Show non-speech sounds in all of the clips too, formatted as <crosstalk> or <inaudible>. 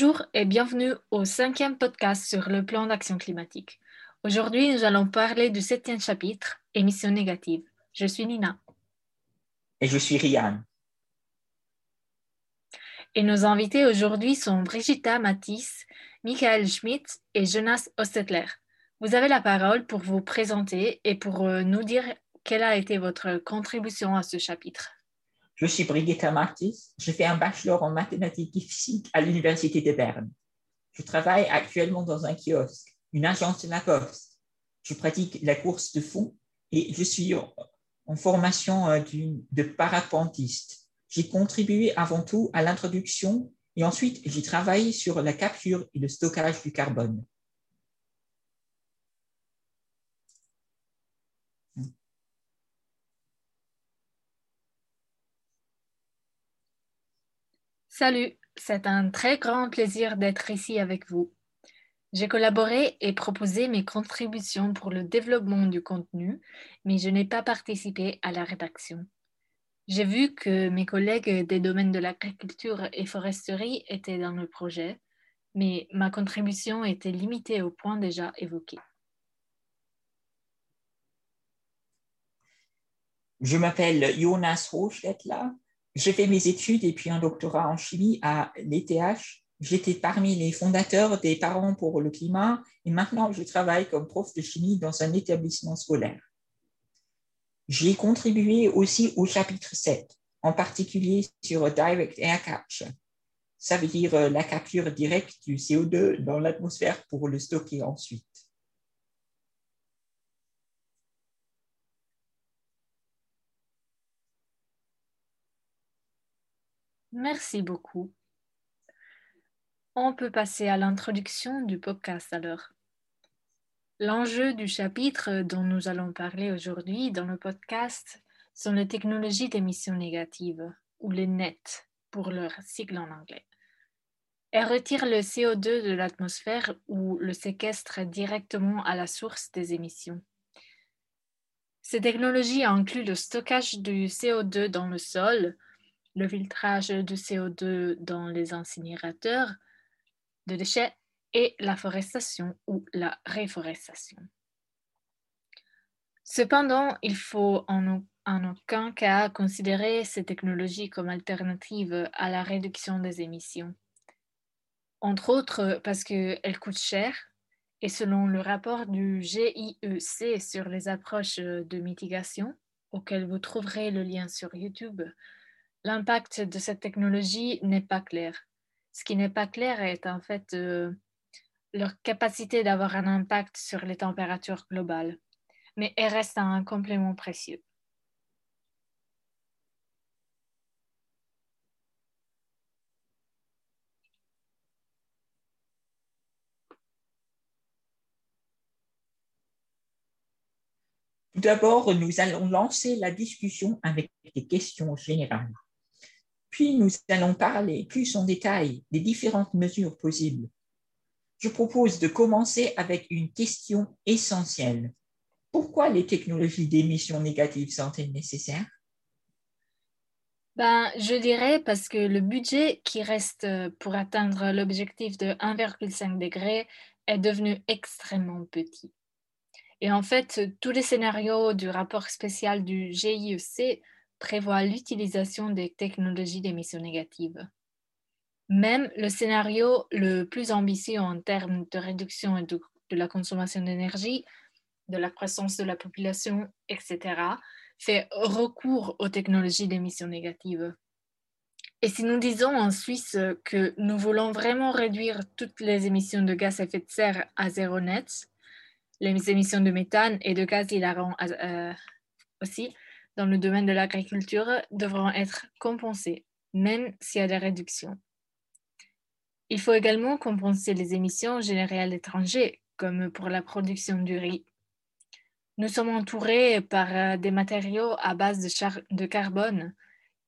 Bonjour et bienvenue au cinquième podcast sur le plan d'action climatique. Aujourd'hui, nous allons parler du septième chapitre, émissions négatives. Je suis Nina. Et je suis Rian. Et nos invités aujourd'hui sont Brigitta Matisse, Michael Schmidt et Jonas Ostetler. Vous avez la parole pour vous présenter et pour euh, nous dire quelle a été votre contribution à ce chapitre. Je suis Brigitta Matisse. Je fais un bachelor en mathématiques et physique à l'Université de Berne. Je travaille actuellement dans un kiosque, une agence de Lacoste. Je pratique la course de fond et je suis en formation euh, de parapentiste. J'ai contribué avant tout à l'introduction et ensuite j'ai travaillé sur la capture et le stockage du carbone. Salut, c'est un très grand plaisir d'être ici avec vous. J'ai collaboré et proposé mes contributions pour le développement du contenu, mais je n'ai pas participé à la rédaction. J'ai vu que mes collègues des domaines de l'agriculture et foresterie étaient dans le projet, mais ma contribution était limitée au point déjà évoqué. Je m'appelle Jonas Hochstetler j'ai fait mes études et puis un doctorat en chimie à l'ETH. J'étais parmi les fondateurs des Parents pour le climat et maintenant je travaille comme prof de chimie dans un établissement scolaire. J'ai contribué aussi au chapitre 7, en particulier sur Direct Air Capture. Ça veut dire euh, la capture directe du CO2 dans l'atmosphère pour le stocker ensuite. Merci beaucoup. On peut passer à l'introduction du podcast alors. L'enjeu du chapitre dont nous allons parler aujourd'hui dans le podcast sont les technologies d'émissions négatives, ou les NET pour leur cycle en anglais. Elles retirent le CO2 de l'atmosphère ou le séquestrent directement à la source des émissions. Ces technologies incluent le stockage du CO2 dans le sol, le filtrage de CO2 dans les incinérateurs de déchets et la forestation ou la réforestation. Cependant, il faut en, aucun cas considérer ces technologies comme alternatives à la réduction des émissions. Entre autres parce qu'elles coûtent cher et selon le rapport du GIEC sur les approches de mitigation, auquel vous trouverez le lien sur YouTube, l'impact de cette technologie n'est pas clair. Ce qui n'est pas clair est en fait euh, leur capacité d'avoir un impact sur les températures globales, mais elle reste un complément précieux. Tout d'abord, nous allons lancer la discussion avec des questions générales. Puis nous allons parler plus en détail des différentes mesures possibles. Je propose de commencer avec une question essentielle. Pourquoi les technologies d'émissions négatives sont-elles nécessaires? Ben, Je dirais parce que le budget qui reste pour atteindre l'objectif de 1,5 degré est devenu extrêmement petit. Et en fait, tous les scénarios du rapport spécial du GIEC prévoit l'utilisation des technologies d'émissions négatives. Même le scénario le plus ambitieux en termes de réduction de, la consommation d'énergie, de la croissance de la population, etc., fait recours aux technologies d'émissions négatives. Et si nous disons en Suisse que nous voulons vraiment réduire toutes les émissions de gaz à effet de serre à zéro net, les émissions de méthane et de gaz hilarant euh, aussi, dans le domaine de l'agriculture devront être compensées, même s'il y a des réductions. Il faut également compenser les émissions générées à l'étranger, comme pour la production du riz. Nous sommes entourés par euh, des matériaux à base de, carbone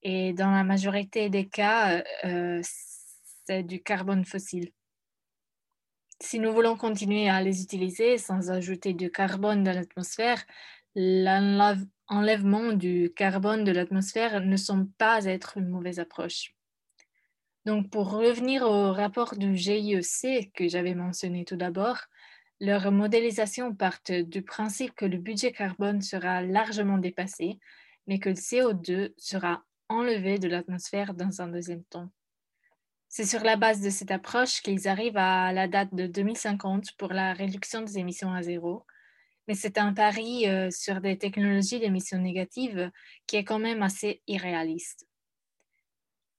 et dans la majorité des cas, euh, c'est du carbone fossile. Si nous voulons continuer à les utiliser sans ajouter du carbone dans l'atmosphère, enlèvement du carbone de l'atmosphère ne semble pas être une mauvaise approche. Donc, pour revenir au rapport du GIEC que j'avais mentionné tout d'abord, leur modélisation part du principe que le budget carbone sera largement dépassé, mais que le CO2 sera enlevé de l'atmosphère dans un deuxième temps. C'est sur la base de cette approche qu'ils arrivent à la date de 2050 pour la réduction des émissions à zéro. Mais c'est un pari euh, sur des technologies d'émissions négatives qui est quand même assez irréaliste.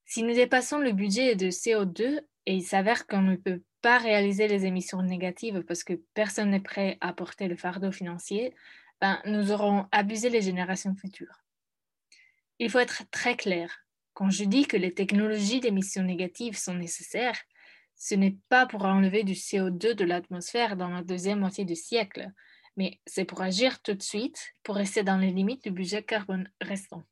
Si nous dépassons le budget de CO2 et il s'avère qu'on ne peut pas réaliser les émissions négatives parce que personne n'est prêt à porter le fardeau financier, ben, nous aurons abusé les générations futures. Il faut être très clair. Quand je dis que les technologies d'émissions négatives sont nécessaires, ce n'est pas pour enlever du CO2 de l'atmosphère dans la deuxième moitié du siècle, mais c'est pour agir tout de suite pour rester dans les limites du budget carbone restant.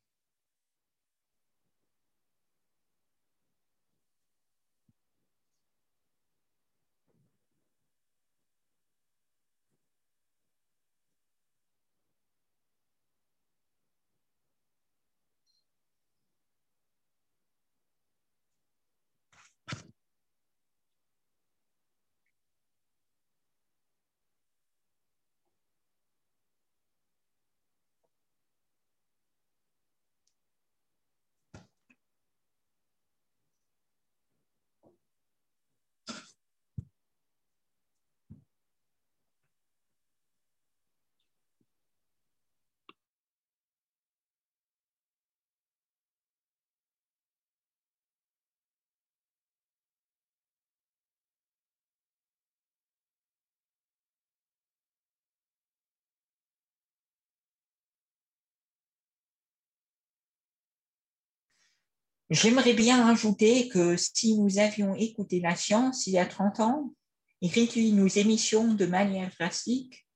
J'aimerais bien ajouter que si nous avions écouté la science il y a 30 ans et réduit nos émissions de manière drastique,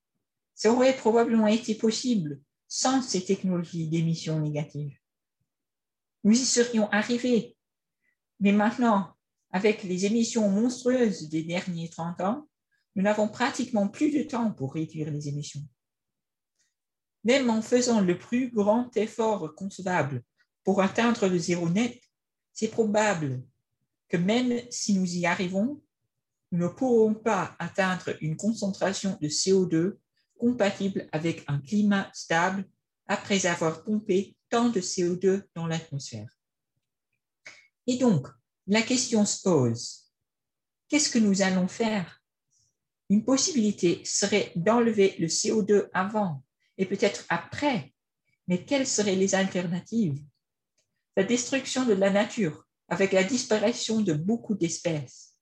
ça aurait probablement été possible sans ces technologies d'émissions négatives. Nous y serions arrivés. Mais maintenant, avec les émissions monstrueuses des derniers 30 ans, nous n'avons pratiquement plus de temps pour réduire les émissions. Même en faisant le plus grand effort concevable pour atteindre le zéro net, c'est probable que même si nous y arrivons, nous ne pourrons pas atteindre une concentration de CO2 compatible avec un climat stable après avoir pompé tant de CO2 dans l'atmosphère. Et donc, la question se pose, qu'est-ce que nous allons faire? Une possibilité serait d'enlever le CO2 avant et peut-être après, mais quelles seraient les alternatives? La destruction de la nature avec la disparition de beaucoup d'espèces.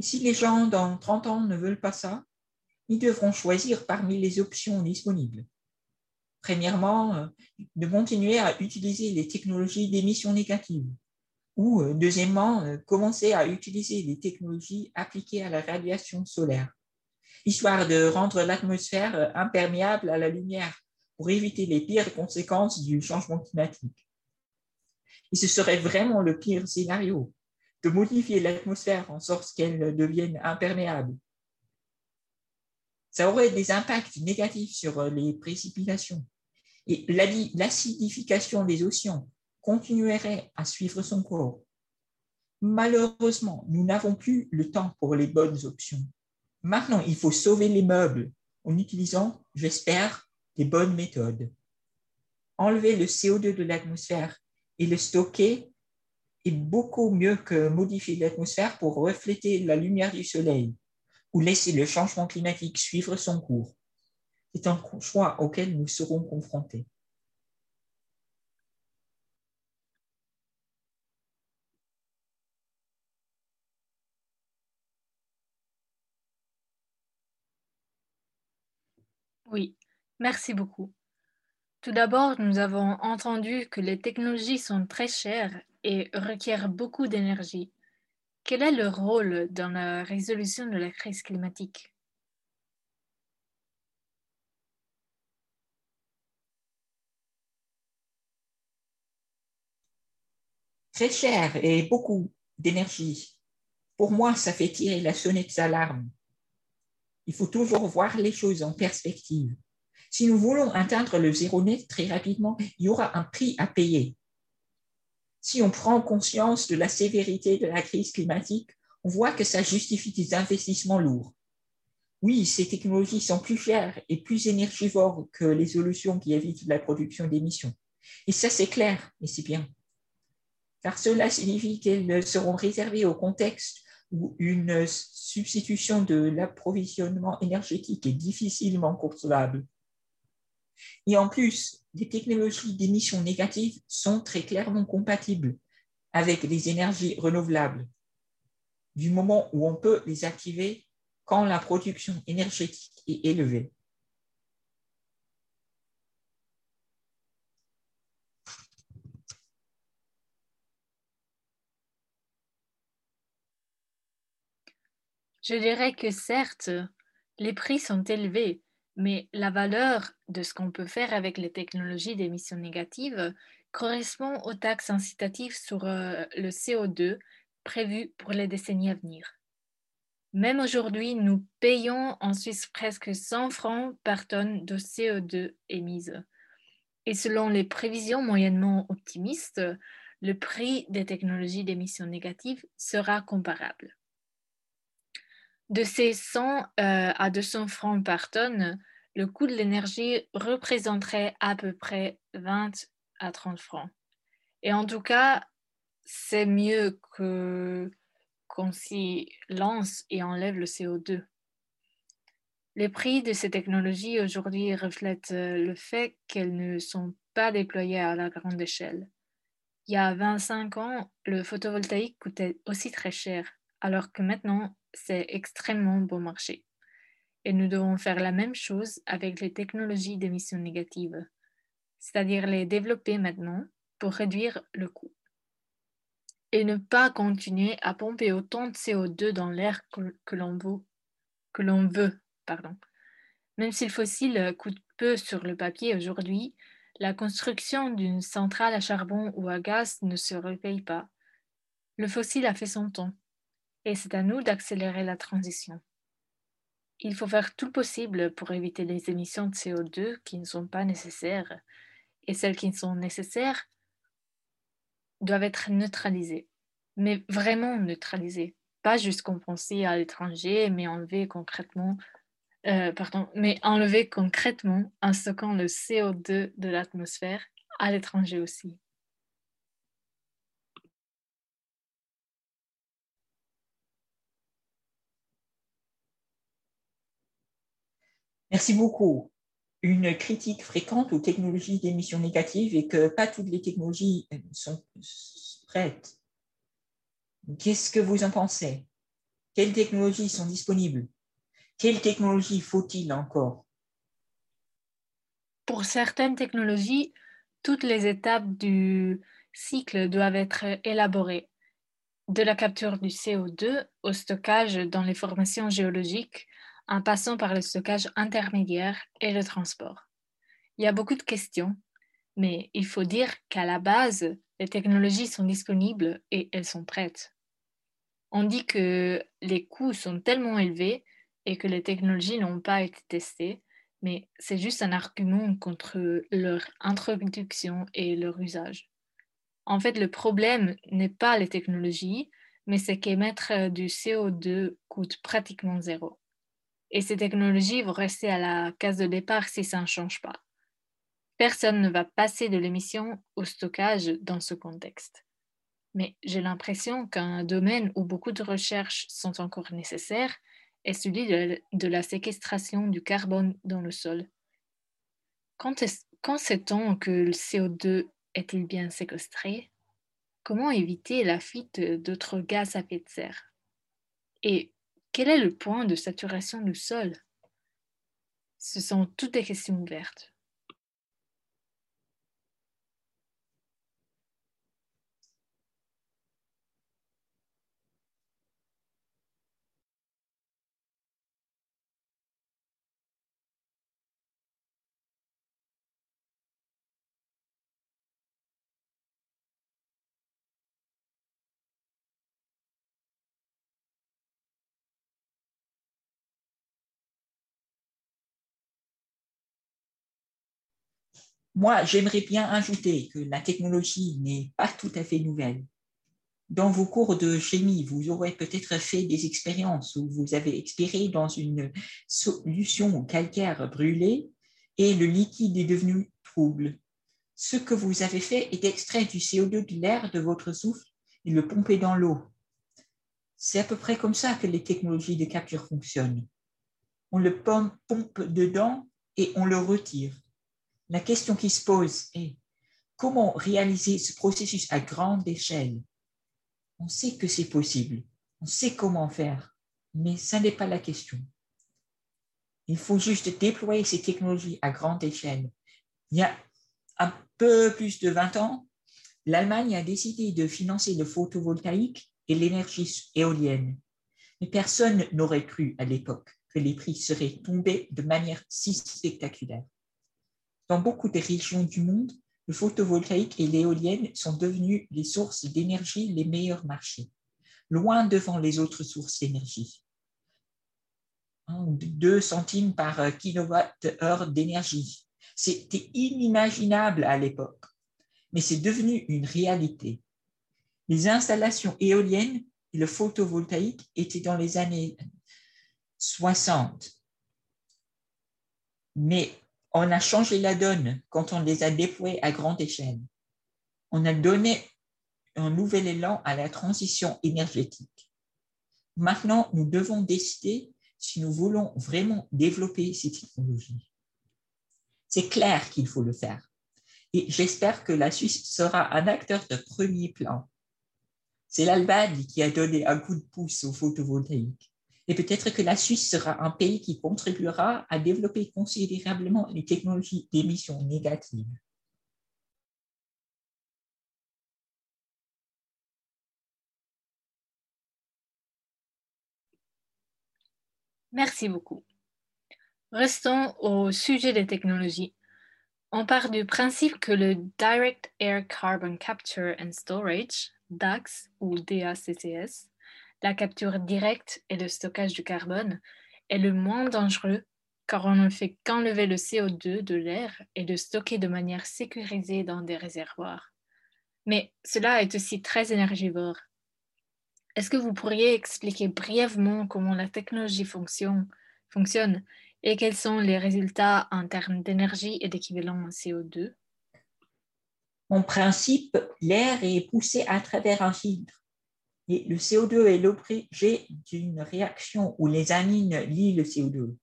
Si les gens dans 30 ans ne veulent pas ça, ils devront choisir parmi les options disponibles. Premièrement, euh, de continuer à utiliser les technologies d'émissions négatives. Ou, euh, deuxièmement, euh, commencer à utiliser les technologies appliquées à la radiation solaire, histoire de rendre l'atmosphère imperméable à la lumière pour éviter les pires conséquences du changement climatique. Et ce serait vraiment le pire scénario, de modifier l'atmosphère en sorte qu'elle devienne imperméable. Ça aurait des impacts négatifs sur les précipitations. Et l'acidification des océans continuerait à suivre son cours. Malheureusement, nous n'avons plus le temps pour les bonnes options. Maintenant, il faut sauver les meubles en utilisant, j'espère, des bonnes méthodes. Enlever le CO2 de l'atmosphère et le stocker est beaucoup mieux que modifier l'atmosphère pour refléter la lumière du soleil ou laisser le changement climatique suivre son cours. C'est un choix auquel nous serons confrontés. Oui, merci beaucoup. Tout d'abord, nous avons entendu que les technologies sont très chères et requièrent beaucoup d'énergie. Quel est leur rôle dans la résolution de la crise climatique? Très cher et beaucoup d'énergie. Pour moi, ça fait tirer la sonnette d'alarme. Il faut toujours voir les choses en perspective. Si nous voulons atteindre le zéro net très rapidement, il y aura un prix à payer. si on prend conscience de la sévérité de la crise climatique, on voit que ça justifie des investissements lourds. Oui, ces technologies sont plus chères et plus énergivores que les solutions qui évitent la production d'émissions. Et ça, c'est clair, et c'est bien. Car cela signifie qu'elles seront réservées au contexte où une substitution de l'approvisionnement énergétique est difficilement concevable. Et en plus, les technologies d'émissions négatives sont très clairement compatibles avec les énergies renouvelables, du moment où on peut les activer quand la production énergétique est élevée. Je dirais que certes, les prix sont élevés, mais la valeur de ce qu'on peut faire avec les technologies d'émissions négatives correspond aux taxes incitatives sur euh, le CO2 prévues pour les décennies à venir. Même aujourd'hui, nous payons en Suisse presque 100 francs par tonne de CO2 émise. Et selon les prévisions moyennement optimistes, le prix des technologies d'émissions négatives sera comparable. De ces 100 euh, à 200 francs par tonne, le coût de l'énergie représenterait à peu près 20 à 30 francs. Et en tout cas, c'est mieux que qu'on s'y lance et enlève le CO2. Les prix de ces technologies aujourd'hui reflètent euh, le fait qu'elles ne sont pas déployées à la grande échelle. Il y a 25 ans, le photovoltaïque coûtait aussi très cher, alors que maintenant, c'est extrêmement bon marché. Et nous devons faire la même chose avec les technologies d'émissions négatives, c'est-à-dire les développer maintenant pour réduire le coût et ne pas continuer à pomper autant de CO2 dans l'air que, l'on veut. Pardon. Même si le fossile coûte peu sur le papier aujourd'hui, la construction d'une centrale à charbon ou à gaz ne se repaye pas. Le fossile a fait son temps et c'est à nous d'accélérer la transition. Il faut faire tout possible pour éviter les émissions de CO2 qui ne sont pas nécessaires et celles qui sont nécessaires doivent être neutralisés, mais vraiment neutralisés, pas juste compensés à l'étranger, mais enlevés concrètement, euh, pardon, mais enlever concrètement en stockant le CO2 de l'atmosphère à l'étranger aussi. Merci beaucoup. Une critique fréquente aux technologies d'émissions négatives et que pas toutes les technologies sont prêtes. Qu'est-ce que vous en pensez? Quelles technologies sont disponibles? Quelles technologies faut-il encore? Pour certaines technologies, toutes les étapes du cycle doivent être élaborées, de la capture du CO2 au stockage dans les formations géologiques en passant par le stockage intermédiaire et le transport. Il y a beaucoup de questions, mais il faut dire qu'à la base, les technologies sont disponibles et elles sont prêtes. On dit que les coûts sont tellement élevés et que les technologies n'ont pas été testées, mais c'est juste un argument contre leur introduction et leur usage. En fait, le problème n'est pas les technologies, mais c'est qu'émettre du CO2 coûte pratiquement zéro. Et ces technologies vont rester à la case de départ si ça ne change pas. Personne ne va passer de l'émission au stockage dans ce contexte. Mais j'ai l'impression qu'un domaine où beaucoup de recherches sont encore nécessaires est celui de, la séquestration du carbone dans le sol. Quand, quand sait-on que le CO2 est-il bien séquestré? Comment éviter la fuite d'autres gaz à effet de serre? Et quel est le point de saturation du sol? Ce sont toutes des questions ouvertes. Moi, j'aimerais bien ajouter que la technologie n'est pas tout à fait nouvelle. Dans vos cours de chimie, vous aurez peut-être fait des expériences où vous avez expiré dans une solution calcaire brûlée et le liquide est devenu trouble. Ce que vous avez fait est extraire du CO2 de l'air de votre souffle et le pomper dans l'eau. C'est à peu près comme ça que les technologies de capture fonctionnent. On le pompe dedans et on le retire. La question qui se pose est comment réaliser ce processus à grande échelle? On sait que c'est possible, on sait comment faire, mais ça n'est pas la question. Il faut juste déployer ces technologies à grande échelle. Il y a un peu plus de 20 ans, l'Allemagne a décidé de financer le photovoltaïque et l'énergie éolienne. Mais personne n'aurait cru à l'époque que les prix seraient tombés de manière si spectaculaire. Dans beaucoup des régions du monde, le photovoltaïque et l'éolienne sont devenus les sources d'énergie les meilleurs marchés, loin devant les autres sources d'énergie. 2 centimes par kilowattheure d'énergie. C'était inimaginable à l'époque, mais c'est devenu une réalité. Les installations éoliennes et le photovoltaïque étaient dans les années 60. Mais on a changé la donne quand on les a déployés à grande échelle. On a donné un nouvel élan à la transition énergétique. Maintenant, nous devons décider si nous voulons vraiment développer ces technologies. C'est clair qu'il faut le faire. Et j'espère que la Suisse sera un acteur de premier plan. C'est l'Allemagne qui a donné un coup de pouce au photovoltaïque. Et peut-être que la Suisse sera un pays qui contribuera à développer considérablement les technologies d'émissions négatives. Merci beaucoup. Restons au sujet des technologies. On part du principe que le Direct Air Carbon Capture and Storage, DAX ou DACCS, la capture directe et le stockage du carbone, est le moins dangereux car on ne fait qu'enlever le CO2 de l'air et le stocker de manière sécurisée dans des réservoirs. Mais cela est aussi très énergivore. Est-ce que vous pourriez expliquer brièvement comment la technologie fonctionne, et quels sont les résultats en termes d'énergie et d'équivalent en CO2 En principe, l'air est poussé à travers un filtre. Et le CO2 est l'objet d'une réaction où les amines lient le CO2.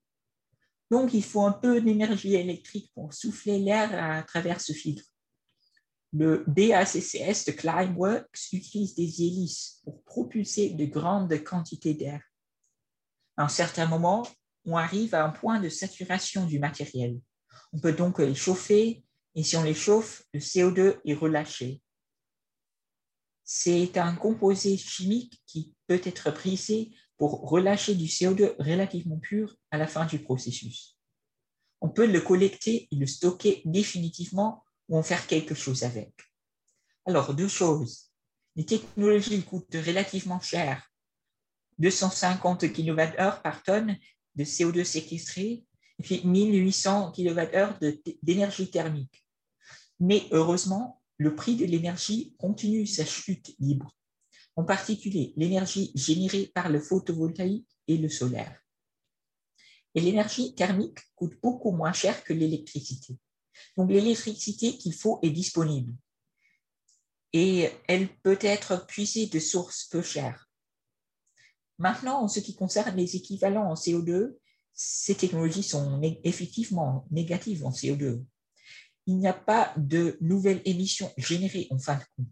Donc, il faut un peu d'énergie électrique pour souffler l'air à travers ce filtre. Le DACCS de Climeworks utilise des hélices pour propulser de grandes quantités d'air. À un certain moment, on arrive à un point de saturation du matériel. On peut donc les chauffer et si on les chauffe, le CO2 est relâché. C'est un composé chimique qui peut être prisé pour relâcher du CO2 relativement pur à la fin du processus. On peut le collecter et le stocker définitivement ou en faire quelque chose avec. Alors, deux choses. Les technologies coûtent relativement cher, 250 kWh par tonne de CO2 séquestré, et puis 1800 kWh d'énergie thermique. Mais heureusement, le prix de l'énergie continue sa chute libre, en particulier l'énergie générée par le photovoltaïque et le solaire. Et l'énergie thermique coûte beaucoup moins cher que l'électricité. Donc l'électricité qu'il faut est disponible et elle peut être puisée de sources peu chères. Maintenant, en ce qui concerne les équivalents en CO2, ces technologies sont effectivement négatives en CO2. Il n'y a pas de nouvelles émissions générées en fin de compte.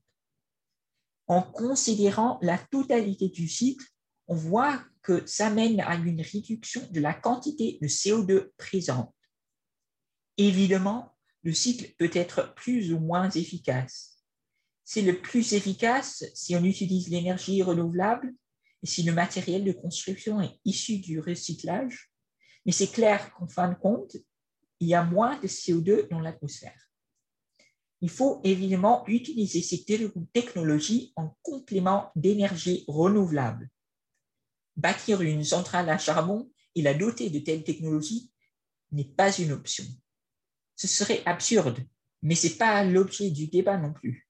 En considérant la totalité du cycle, on voit que ça mène à une réduction de la quantité de CO2 présente. Évidemment, le cycle peut être plus ou moins efficace. C'est le plus efficace si on utilise l'énergie renouvelable et si le matériel de construction est issu du recyclage, mais c'est clair qu'en fin de compte, il y a moins de CO2 dans l'atmosphère. Il faut évidemment utiliser ces technologies en complément d'énergie renouvelable. Bâtir une centrale à charbon et la doter de telles technologies n'est pas une option. Ce serait absurde, Mais ce n'est pas l'objet du débat non plus.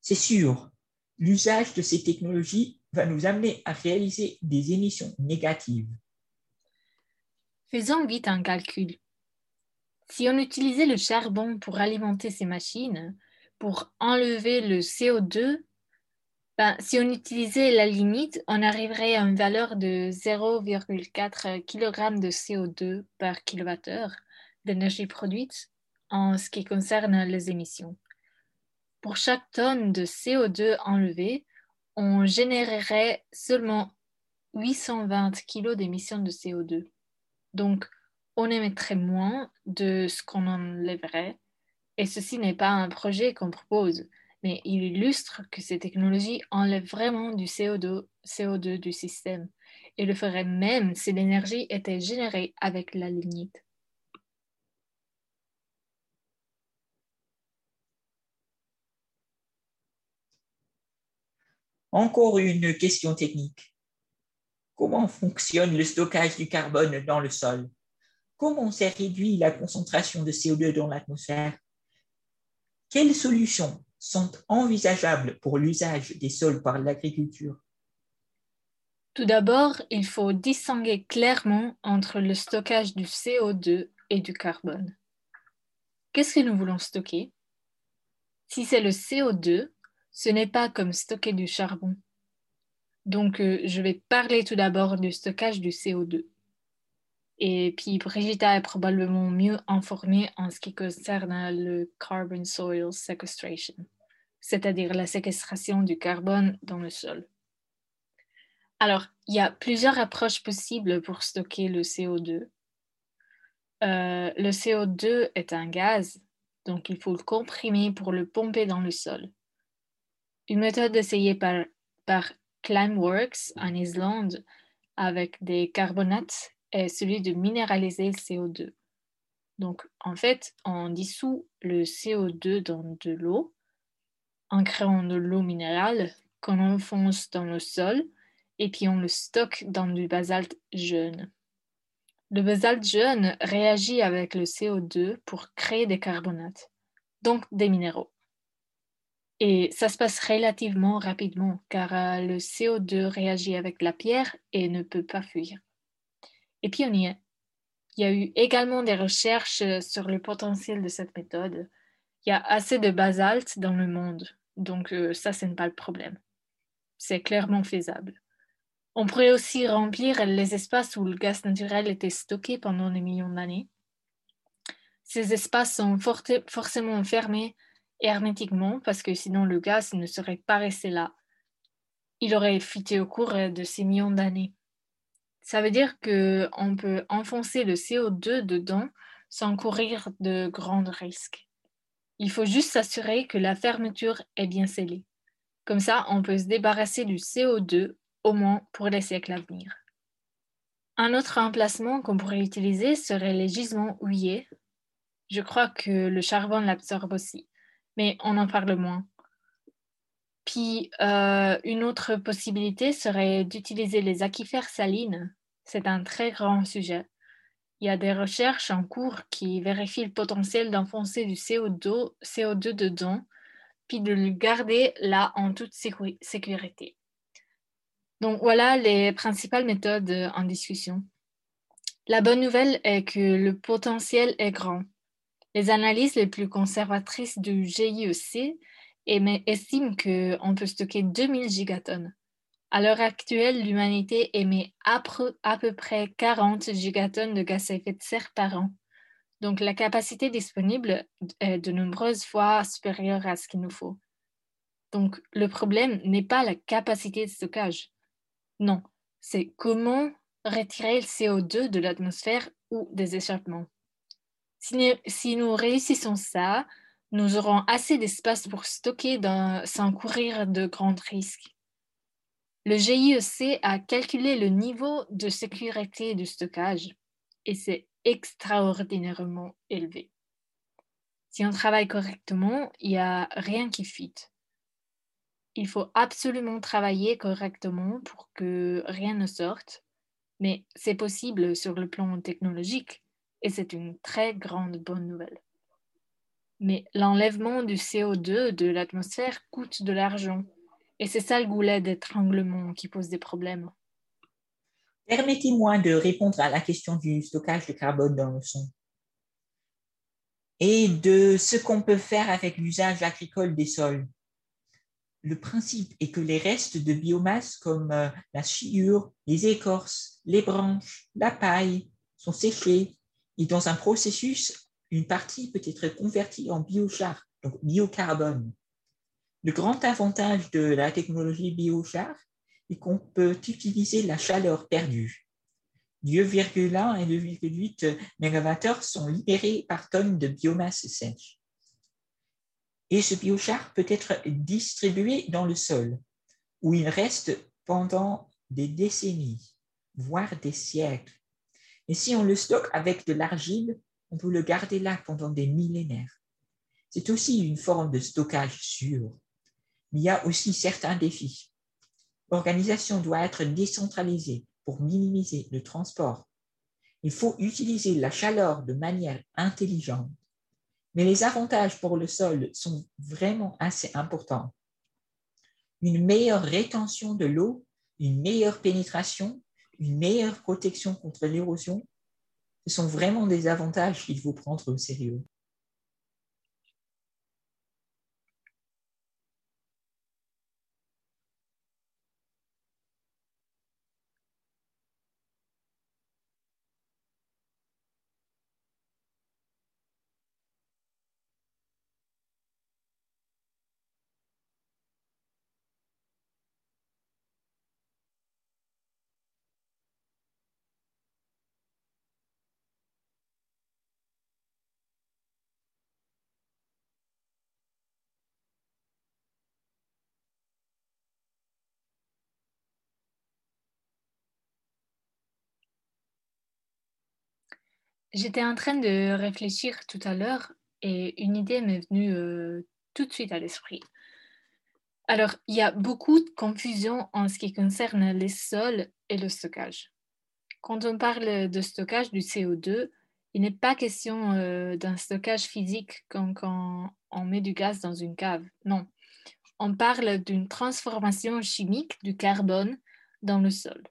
C'est sûr, l'usage de ces technologies va nous amener à réaliser des émissions négatives. Faisons vite un calcul. Si on utilisait le charbon pour alimenter ces machines, pour enlever le CO2, ben, si on utilisait la limite, on arriverait à une valeur de 0,4 kg de CO2 par kWh d'énergie produite en ce qui concerne les émissions. Pour chaque tonne de CO2 enlevée, on générerait seulement 820 kg d'émissions de CO2. Donc, on émettrait moins de ce qu'on enlèverait. Et ceci n'est pas un projet qu'on propose, mais il illustre que ces technologies enlèvent vraiment du CO2, CO2 du système et le ferait même si l'énergie était générée avec la lignite. Encore une question technique. Comment fonctionne le stockage du carbone dans le sol? Comment s'est réduit la concentration de CO2 dans l'atmosphère? Quelles solutions sont envisageables pour l'usage des sols par l'agriculture? Tout d'abord, il faut distinguer clairement entre le stockage du CO2 et du carbone. Qu'est-ce que nous voulons stocker? Si c'est le CO2, ce n'est pas comme stocker du charbon. Donc, euh, je vais parler tout d'abord du stockage du CO2. Et puis, Brigitta est probablement mieux informée en ce qui concerne le carbon soil sequestration, c'est-à-dire la séquestration du carbone dans le sol. Alors, il y a plusieurs approches possibles pour stocker le CO2. Euh, le CO2 est un gaz, donc il faut le comprimer pour le pomper dans le sol. Une méthode essayée par, par Climeworks en Islande avec des carbonates est celui de minéraliser le CO2. Donc, en fait, on dissout le CO2 dans de l'eau en créant de l'eau minérale qu'on enfonce dans le sol et puis on le stocke dans du basalte jaune. Le basalte jaune réagit avec le CO2 pour créer des carbonates, donc des minéraux. Et ça se passe relativement rapidement car euh, le CO2 réagit avec la pierre et ne peut pas fuir. Et est. Il y a eu également des recherches euh, sur le potentiel de cette méthode. Il y a assez de basalte dans le monde, donc euh, ça, ce n'est pas le problème. C'est clairement faisable. On pourrait aussi remplir les espaces où le gaz naturel était stocké pendant des millions d'années. Ces espaces sont forcément fermés hermétiquement parce que sinon le gaz ne serait pas resté là. Il aurait fuité au cours de ces millions d'années. Ça veut dire qu'on peut enfoncer le CO2 dedans sans courir de grands risques. Il faut juste s'assurer que la fermeture est bien scellée. Comme ça, on peut se débarrasser du CO2 au moins pour les siècles à venir. Un autre emplacement qu'on pourrait utiliser serait les gisements houillés. Je crois que le charbon l'absorbe aussi mais on en parle moins. Puis euh, une autre possibilité serait d'utiliser les aquifères salines. C'est un très grand sujet. Il y a des recherches en cours qui vérifient le potentiel d'enfoncer du CO2, CO2 dedans, puis de le garder là en toute sécurité. Donc voilà les principales méthodes en discussion. La bonne nouvelle est que le potentiel est grand. Les analyses les plus conservatrices du GIEC estiment qu'on peut stocker 2000 gigatonnes. À l'heure actuelle, l'humanité émet à, peu près 40 gigatonnes de gaz à effet de serre par an. Donc la capacité disponible est de nombreuses fois supérieure à ce qu'il nous faut. Donc le problème n'est pas la capacité de stockage. Non, c'est comment retirer le CO2 de l'atmosphère ou des échappements. Si, nous réussissons ça, nous aurons assez d'espace pour stocker sans courir de grands risques. Le GIEC a calculé le niveau de sécurité du stockage et c'est extraordinairement élevé. Si on travaille correctement, il n'y a rien qui fuite. Il faut absolument travailler correctement pour que rien ne sorte, mais c'est possible sur le plan technologique et c'est une très grande bonne nouvelle. Mais l'enlèvement du CO2 de l'atmosphère coûte de l'argent. Et c'est ça le goulet d'étranglement qui pose des problèmes. Permettez-moi de répondre à la question du stockage de carbone dans le son et de ce qu'on peut faire avec l'usage agricole des sols. Le principe est que les restes de biomasse comme euh, la sciure, les écorces, les branches, la paille sont séchés et dans un processus, une partie peut être convertie en biochar, donc biocarbone. Le grand avantage de la technologie biochar est qu'on peut utiliser la chaleur perdue. 2,1 et 2,8 MWh sont libérés par tonne de biomasse sèche. Et ce biochar peut être distribué dans le sol, où il reste pendant des décennies, voire des siècles. Et si on le stocke avec de l'argile, on peut le garder là pendant des millénaires. C'est aussi une forme de stockage sûr il y a aussi certains défis. L'organisation doit être décentralisée pour minimiser le transport. Il faut utiliser la chaleur de manière intelligente. Mais les avantages pour le sol sont vraiment assez importants. Une meilleure rétention de l'eau, une meilleure pénétration, une meilleure protection contre l'érosion, ce sont vraiment des avantages qu'il faut prendre au sérieux. J'étais en train de réfléchir tout à l'heure et une idée m'est venue euh, tout de suite à l'esprit. Alors, il y a beaucoup de confusion en ce qui concerne les sols et le stockage. Quand on parle de stockage du CO2, il n'est pas question euh, d'un stockage physique comme quand on met du gaz dans une cave. Non, on parle d'une transformation chimique du carbone dans le sol.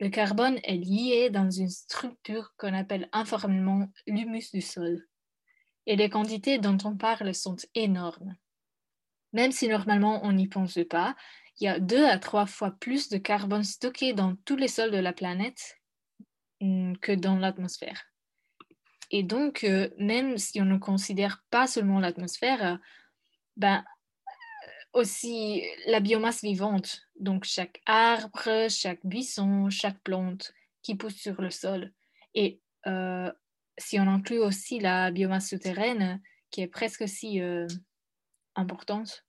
Le carbone est lié dans une structure qu'on appelle informellement l'humus du sol. Et les quantités dont on parle sont énormes. Même si normalement on n'y pense pas, il y a deux à trois fois plus de carbone stocké dans tous les sols de la planète mm, que dans l'atmosphère. Et donc, euh, même si on ne considère pas seulement l'atmosphère, ben, aussi la biomasse vivante, donc chaque arbre, chaque buisson, chaque plante qui pousse sur le sol. Et euh, si on inclut aussi la biomasse souterraine, qui est presque aussi euh, importante,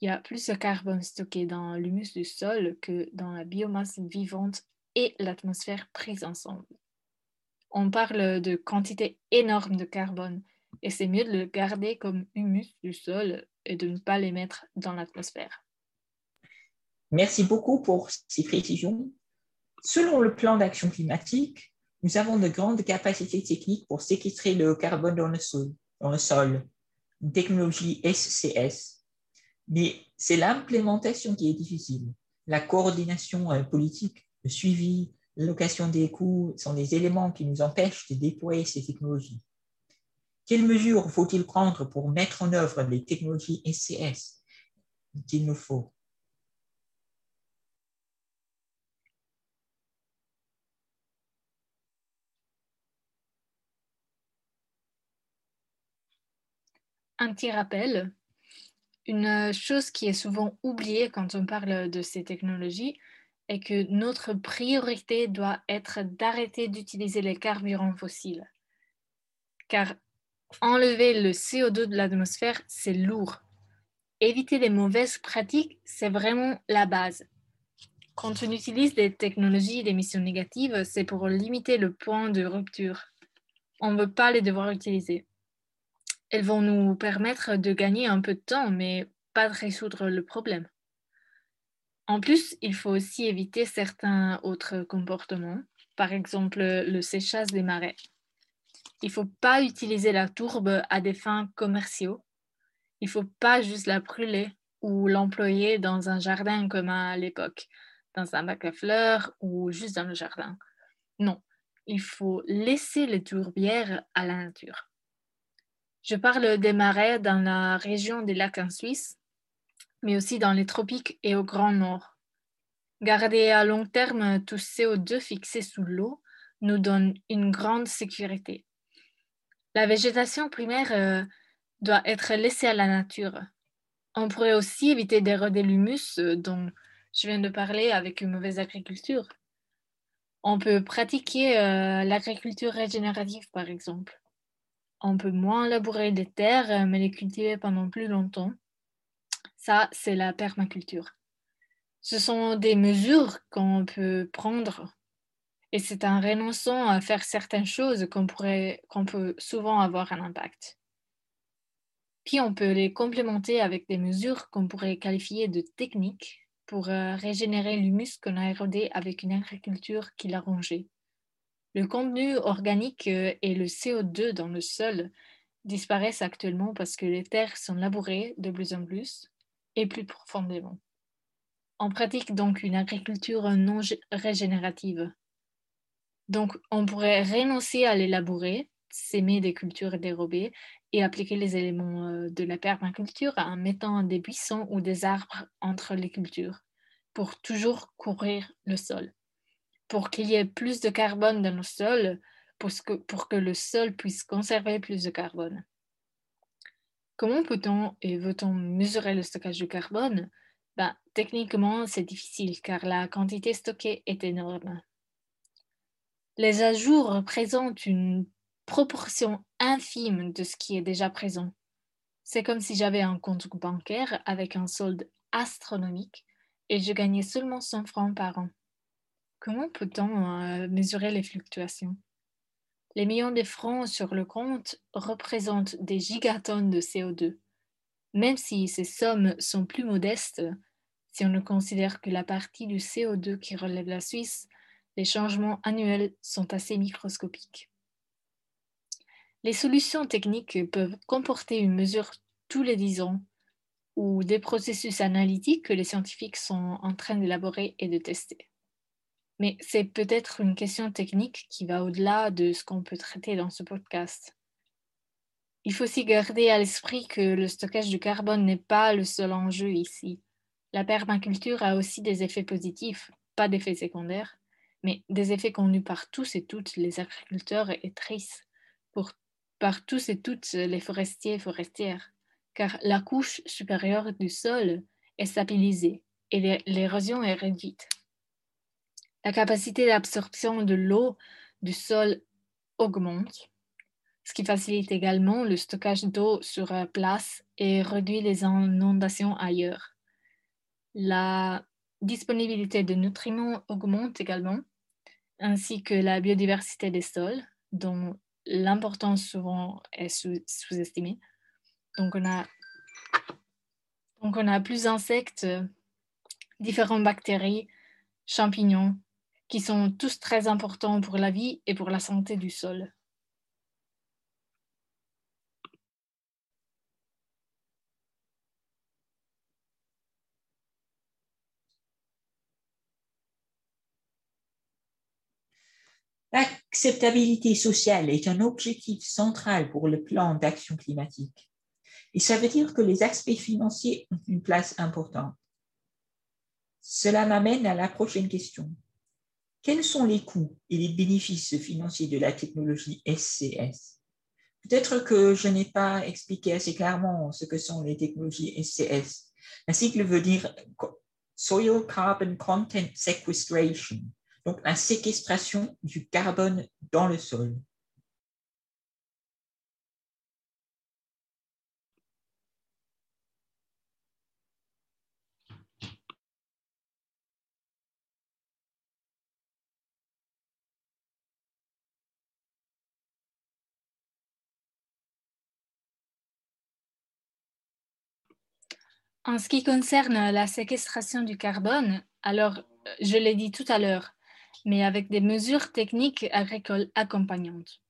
il y a plus de carbone stocké dans l'humus du sol que dans la biomasse vivante et l'atmosphère prise ensemble. On parle de quantité énorme de carbone et c'est mieux de le garder comme humus du sol et de ne pas les mettre dans l'atmosphère. Merci beaucoup pour ces précisions. Selon le plan d'action climatique, nous avons de grandes capacités techniques pour séquestrer le carbone dans le sol, dans le sol une technologie SCS. Mais c'est l'implémentation qui est difficile. La coordination euh, politique, le suivi, l'allocation des coûts sont des éléments qui nous empêchent de déployer ces technologies. Quelles mesures faut-il prendre pour mettre en œuvre les technologies SCS qu'il nous faut? Un petit rappel, une chose qui est souvent oubliée quand on parle de ces technologies est que notre priorité doit être d'arrêter d'utiliser les carburants fossiles. Car enlever le CO2 de l'atmosphère, c'est lourd. Éviter les mauvaises pratiques, c'est vraiment la base. Quand on utilise des technologies d'émissions négatives, c'est pour limiter le point de rupture. On ne veut pas les devoir utiliser. Elles vont nous permettre de gagner un peu de temps, mais pas de résoudre le problème. En plus, il faut aussi éviter certains autres comportements, par exemple le séchage des marais. Il ne faut pas utiliser la tourbe à des fins commerciaux. Il ne faut pas juste la brûler ou l'employer dans un jardin comme à l'époque, dans un bac à fleurs ou juste dans le jardin. Non, il faut laisser les tourbières à la nature. Je parle des marais dans la région des lacs en Suisse, mais aussi dans les tropiques et au Grand Nord. Garder à long terme tout CO2 fixé sous l'eau nous donne une grande sécurité. La végétation primaire euh, doit être laissée à la nature. On pourrait aussi éviter d'éroder l'humus euh, dont je viens de parler avec une mauvaise agriculture. On peut pratiquer euh, l'agriculture régénérative, par exemple. On peut moins labourer les terres, mais les cultiver pendant plus longtemps. Ça, c'est la permaculture. Ce sont des mesures qu'on peut prendre et c'est en renonçant à faire certaines choses qu'on qu'on peut souvent avoir un impact. Puis on peut les complémenter avec des mesures qu'on pourrait qualifier de techniques pour euh, régénérer l'humus qu'on a érodé avec une agriculture qui l'a rongé. Le contenu organique euh, et le CO2 dans le sol disparaissent actuellement parce que les terres sont labourées de plus en plus et plus profondément. On pratique donc une agriculture non régénérative. Donc, on pourrait renoncer à les labourer, s'aimer des cultures dérobées et appliquer les éléments euh, de la permaculture en mettant des buissons ou des arbres entre les cultures pour toujours courir le sol, pour qu'il y ait plus de carbone dans le sol, pour que, le sol puisse conserver plus de carbone. Comment peut-on et veut-on mesurer le stockage de carbone? Ben, Techniquement, c'est difficile car la quantité stockée est énorme. Les ajouts représentent une proportion infime de ce qui est déjà présent. C'est comme si j'avais un compte bancaire avec un solde astronomique et je gagnais seulement 100 francs par an. Comment peut-on euh, mesurer les fluctuations? Les millions de francs sur le compte représentent des gigatonnes de CO2. Même si ces sommes sont plus modestes, si on ne considère que la partie du CO2 qui relève la Suisse, les changements annuels sont assez microscopiques. Les solutions techniques peuvent comporter une mesure tous les 10 ans ou des processus analytiques que les scientifiques sont en train d'élaborer et de tester. Mais c'est peut-être une question technique qui va au-delà de ce qu'on peut traiter dans ce podcast. Il faut aussi garder à l'esprit que le stockage du carbone n'est pas le seul enjeu ici. La permaculture a aussi des effets positifs, pas d'effets secondaires, mais des effets connus par tous et toutes les agriculteurs et tristes par tous et toutes les forestiers et forestières, car la couche supérieure du sol est stabilisée et l'érosion est réduite. La capacité d'absorption de l'eau du sol augmente, ce qui facilite également le stockage d'eau sur place et réduit les inondations ailleurs. La disponibilité de nutriments augmente également, ainsi que la biodiversité des sols, dont l'importance souvent est sous-estimée. donc, on a, donc, on a plus d'insectes, différentes bactéries, champignons, qui sont tous très importants pour la vie et pour la santé du sol. L'acceptabilité sociale est un objectif central pour le plan d'action climatique. Et ça veut dire que les aspects financiers ont une place importante. Cela m'amène à la prochaine question. Quels sont les coûts et les bénéfices financiers de la technologie SCS Peut-être que je n'ai pas expliqué assez clairement ce que sont les technologies SCS. Un cycle veut dire Soil Carbon Content Sequestration, donc la séquestration du carbone dans le sol. En ce qui concerne la séquestration du carbone, alors je l'ai dit tout à l'heure, mais avec des mesures techniques agricoles accompagnantes.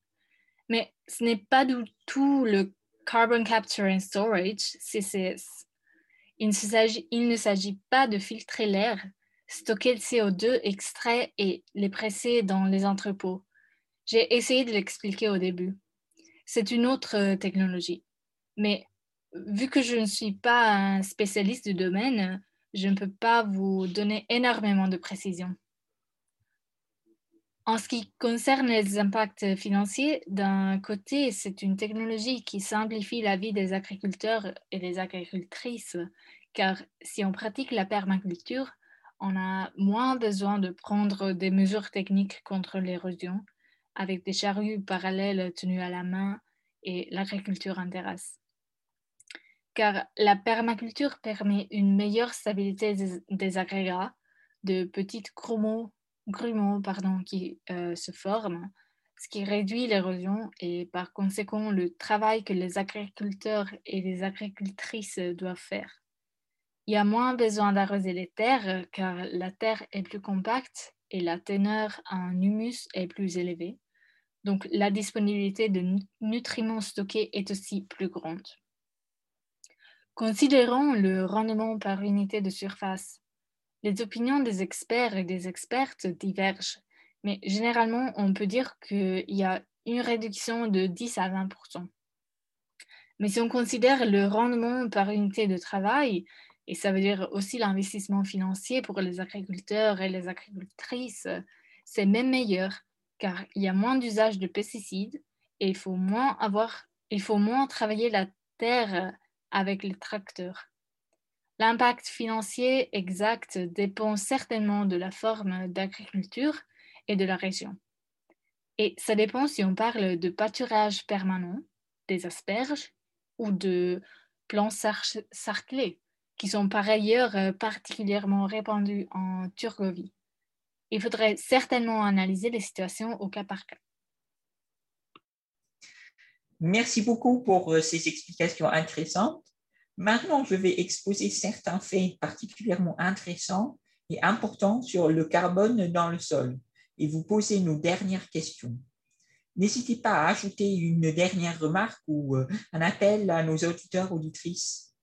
Mais ce n'est pas du tout le Carbon Capture and Storage, CCS. Il ne s'agit pas de filtrer l'air, stocker le CO2 extrait et les presser dans les entrepôts. J'ai essayé de l'expliquer au début. C'est une autre technologie. Mais vu que je ne suis pas un spécialiste du domaine, je ne peux pas vous donner énormément de précisions. En ce qui concerne les impacts financiers, d'un côté, c'est une technologie qui simplifie la vie des agriculteurs et des agricultrices, car si on pratique la permaculture, on a moins besoin de prendre des mesures techniques contre l'érosion avec des charrues parallèles tenues à la main et l'agriculture en terrasse. Car la permaculture permet une meilleure stabilité des, agrégats, de petites grumeaux grumeaux pardon, qui euh, se forment, ce qui réduit l'érosion et par conséquent le travail que les agriculteurs et les agricultrices doivent faire. Il y a moins besoin d'arroser les terres car la terre est plus compacte et la teneur en humus est plus élevée. Donc la disponibilité de nutriments stockés est aussi plus grande. Considérons le rendement par unité de surface. Les opinions des experts et des expertes divergent, mais généralement, on peut dire qu'il y a une réduction de 10 à 20% Mais si on considère le rendement par unité de travail, et ça veut dire aussi l'investissement financier pour les agriculteurs et les agricultrices, c'est même meilleur, car il y a moins d'usage de pesticides et il faut moins avoir, il faut moins travailler la terre avec les tracteurs. L'impact financier exact dépend certainement de la forme d'agriculture et de la région. Et ça dépend si on parle de pâturage permanent, des asperges ou de plants sarclés, qui sont par ailleurs euh, particulièrement répandus en Turgovie. Il faudrait certainement analyser les situations au cas par cas. Merci beaucoup pour euh, ces explications intéressantes. Maintenant, je vais exposer certains faits particulièrement intéressants et importants sur le carbone dans le sol et vous poser nos dernières questions. N'hésitez pas à ajouter une dernière remarque ou euh, un appel à nos auditeurs auditrices.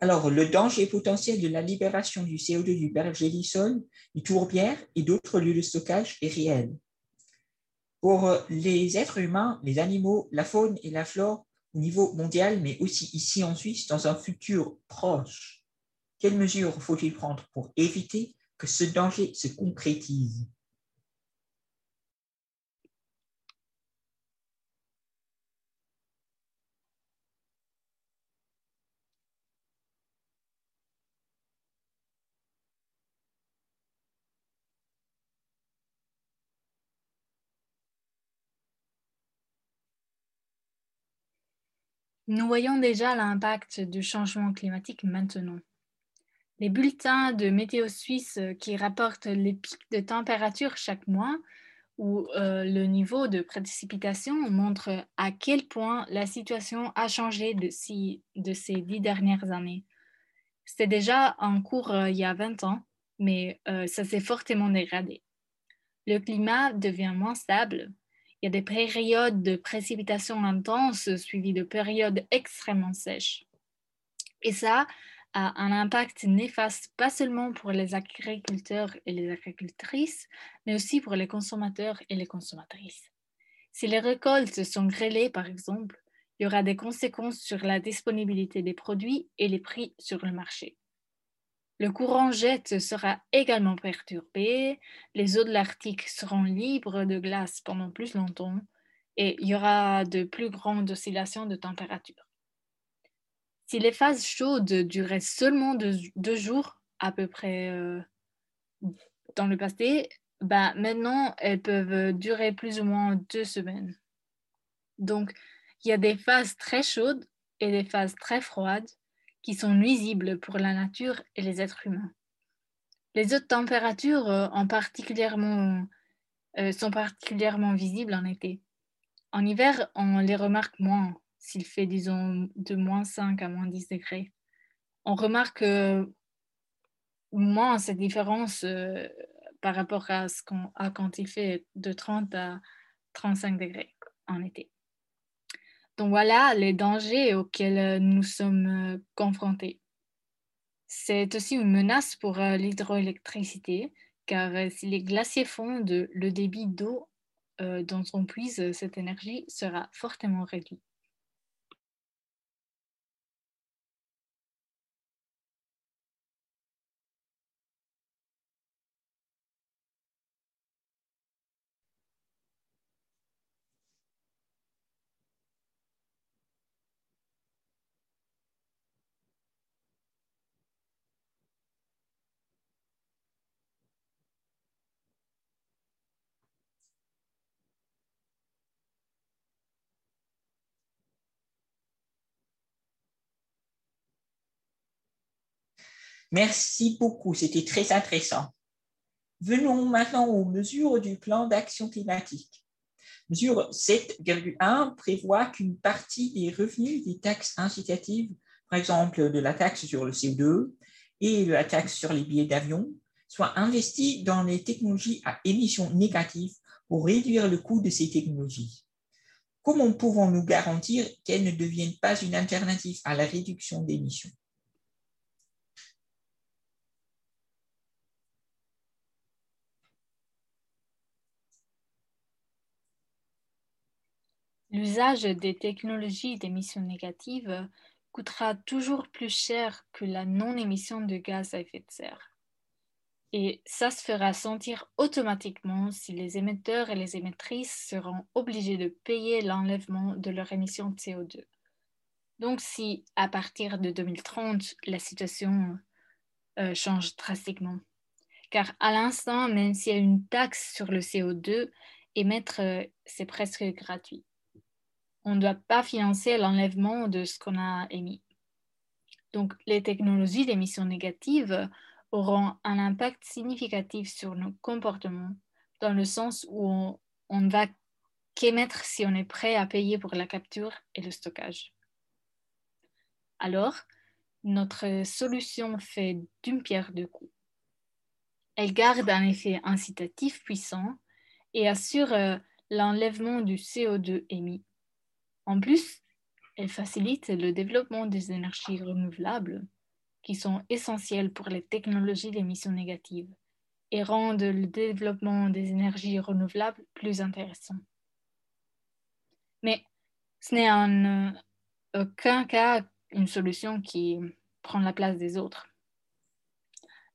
Alors, le danger potentiel de la libération du CO2 du pergélisol, du tourbière et d'autres lieux de stockage est réel. Pour les êtres humains, les animaux, la faune et la flore, niveau mondial, mais aussi ici en Suisse, dans un futur proche. Quelles mesures faut-il prendre pour éviter que ce danger se concrétise? Nous voyons déjà l'impact du changement climatique maintenant. Les bulletins de météo suisse qui rapportent les pics de température chaque mois ou euh, le niveau de précipitation montrent à quel point la situation a changé de, de ces dix dernières années. C'était déjà en cours euh, il y a 20 ans, mais euh, ça s'est fortement dégradé. Le climat devient moins stable, il y a des périodes de précipitations intenses suivies de périodes extrêmement sèches. Et ça a un impact néfaste pas seulement pour les agriculteurs et les agricultrices, mais aussi pour les consommateurs et les consommatrices. Si les récoltes sont grêlées, par exemple, il y aura des conséquences sur la disponibilité des produits et les prix sur le marché. Le courant jet sera également perturbé, les eaux de l'Arctique seront libres de glace pendant plus longtemps et il y aura de plus grandes oscillations de température. Si les phases chaudes duraient seulement deux, jours, à peu près euh, dans le passé, ben maintenant elles peuvent durer plus ou moins deux semaines. Donc, il y a des phases très chaudes et des phases très froides qui sont nuisibles pour la nature et les êtres humains. Les hautes températures euh, euh, sont particulièrement visibles en été. En hiver, on les remarque moins, s'il fait, disons, de moins 5 à moins 10 degrés. On remarque euh, moins cette différence par rapport à, ce qu'on, a quand il fait de 30 à 35 degrés en été. Donc voilà les dangers auxquels nous sommes confrontés. C'est aussi une menace pour l'hydroélectricité, car si les glaciers fondent, le débit d'eau dont on puise cette énergie sera fortement réduit. Merci beaucoup, c'était très intéressant. Venons maintenant aux mesures du plan d'action climatique. Mesure 7,1 prévoit qu'une partie des revenus des taxes incitatives, par exemple de la taxe sur le CO2 et de la taxe sur les billets d'avion, soit investie dans les technologies à émissions négatives pour réduire le coût de ces technologies. Comment pouvons-nous garantir qu'elles ne deviennent pas une alternative à la réduction d'émissions? L'usage des technologies d'émissions négatives coûtera toujours plus cher que la non-émission de gaz à effet de serre. Et ça se fera sentir automatiquement si les émetteurs et les émettrices seront obligés de payer l'enlèvement de leur émission de CO2. Donc si à partir de 2030, la situation euh, change drastiquement. Car à l'instant, même s'il y a une taxe sur le CO2, émettre, euh, c'est presque gratuit on ne doit pas financer l'enlèvement de ce qu'on a émis. Donc, les technologies d'émissions négatives auront un impact significatif sur nos comportements, dans le sens où on, ne va qu'émettre si on est prêt à payer pour la capture et le stockage. Alors, notre solution fait d'une pierre deux coups. Elle garde un effet incitatif puissant et assure euh, l'enlèvement du CO2 émis en plus, elle facilite le développement des énergies renouvelables qui sont essentielles pour les technologies d'émissions négatives et rendent le développement des énergies renouvelables plus intéressant. Mais ce n'est en aucun cas une solution qui prend la place des autres.